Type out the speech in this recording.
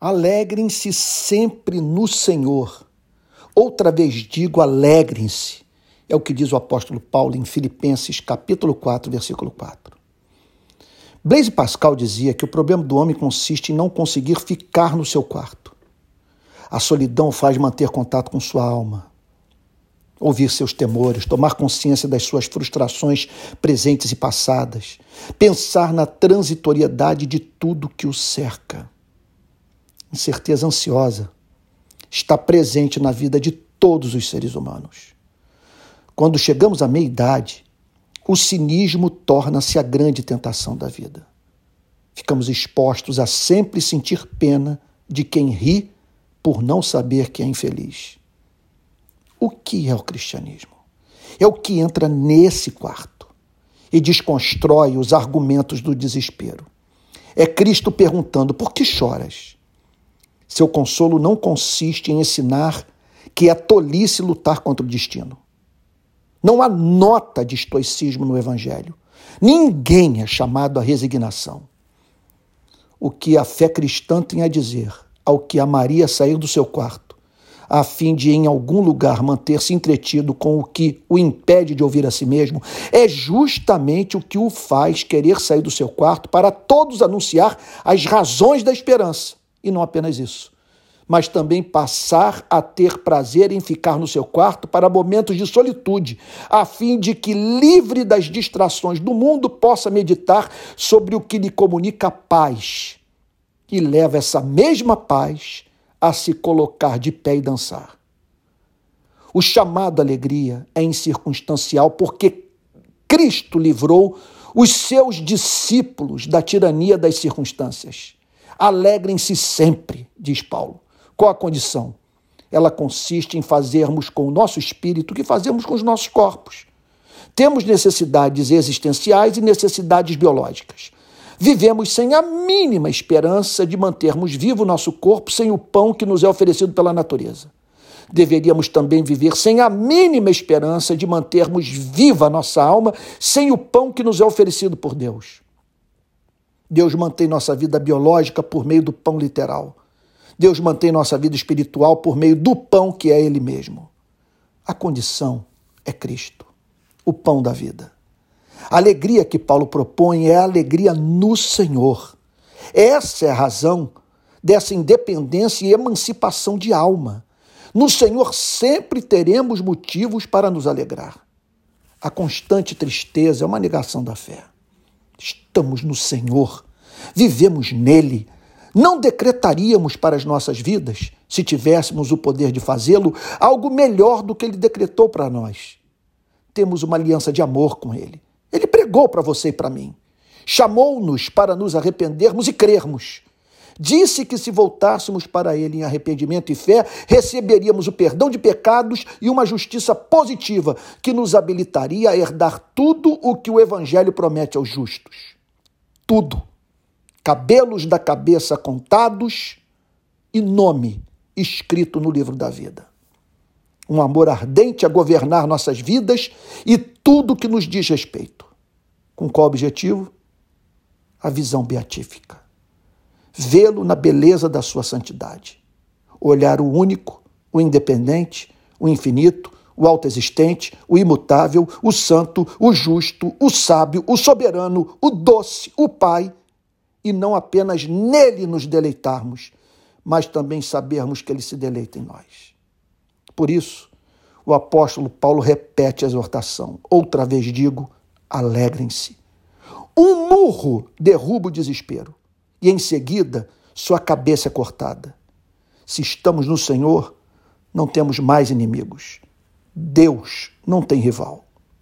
Alegrem-se sempre no Senhor. Outra vez digo, alegrem-se. É o que diz o apóstolo Paulo em Filipenses, capítulo 4, versículo 4. Blaise Pascal dizia que o problema do homem consiste em não conseguir ficar no seu quarto. A solidão faz manter contato com sua alma, ouvir seus temores, tomar consciência das suas frustrações presentes e passadas, pensar na transitoriedade de tudo que o cerca incerteza ansiosa, está presente na vida de todos os seres humanos. Quando chegamos à meia-idade, o cinismo torna-se a grande tentação da vida. Ficamos expostos a sempre sentir pena de quem ri por não saber que é infeliz. O que é o cristianismo? É o que entra nesse quarto e desconstrói os argumentos do desespero. É Cristo perguntando: por que choras? Seu consolo não consiste em ensinar que é tolice lutar contra o destino. Não há nota de estoicismo no Evangelho. Ninguém é chamado à resignação. O que a fé cristã tem a dizer ao que a Maria sair do seu quarto, a fim de em algum lugar manter-se entretido com o que o impede de ouvir a si mesmo, é justamente o que o faz querer sair do seu quarto para todos anunciar as razões da esperança e não apenas isso, mas também passar a ter prazer em ficar no seu quarto para momentos de solitude, a fim de que, livre das distrações do mundo, possa meditar sobre o que lhe comunica paz e leva essa mesma paz a se colocar de pé e dançar. O chamado alegria é incircunstancial porque Cristo livrou os seus discípulos da tirania das circunstâncias. Alegrem-se sempre, diz Paulo. Qual a condição? Ela consiste em fazermos com o nosso espírito o que fazemos com os nossos corpos. Temos necessidades existenciais e necessidades biológicas. Vivemos sem a mínima esperança de mantermos vivo o nosso corpo sem o pão que nos é oferecido pela natureza. Deveríamos também viver sem a mínima esperança de mantermos viva a nossa alma sem o pão que nos é oferecido por Deus. Deus mantém nossa vida biológica por meio do pão literal. Deus mantém nossa vida espiritual por meio do pão que é Ele mesmo. A condição é Cristo, o pão da vida. A alegria que Paulo propõe é a alegria no Senhor. Essa é a razão dessa independência e emancipação de alma. No Senhor sempre teremos motivos para nos alegrar. A constante tristeza é uma negação da fé. Estamos no Senhor, vivemos nele. Não decretaríamos para as nossas vidas, se tivéssemos o poder de fazê-lo, algo melhor do que ele decretou para nós. Temos uma aliança de amor com ele. Ele pregou para você e para mim. Chamou-nos para nos arrependermos e crermos. Disse que se voltássemos para Ele em arrependimento e fé, receberíamos o perdão de pecados e uma justiça positiva que nos habilitaria a herdar tudo o que o Evangelho promete aos justos. Tudo. Cabelos da cabeça contados e nome escrito no livro da vida. Um amor ardente a governar nossas vidas e tudo que nos diz respeito. Com qual objetivo? A visão beatífica vê-lo na beleza da sua santidade. Olhar o único, o independente, o infinito, o autoexistente, o imutável, o santo, o justo, o sábio, o soberano, o doce, o Pai, e não apenas nele nos deleitarmos, mas também sabermos que ele se deleita em nós. Por isso, o apóstolo Paulo repete a exortação. Outra vez digo: alegrem-se. Um murro derruba o desespero e em seguida sua cabeça é cortada. Se estamos no Senhor, não temos mais inimigos. Deus não tem rival.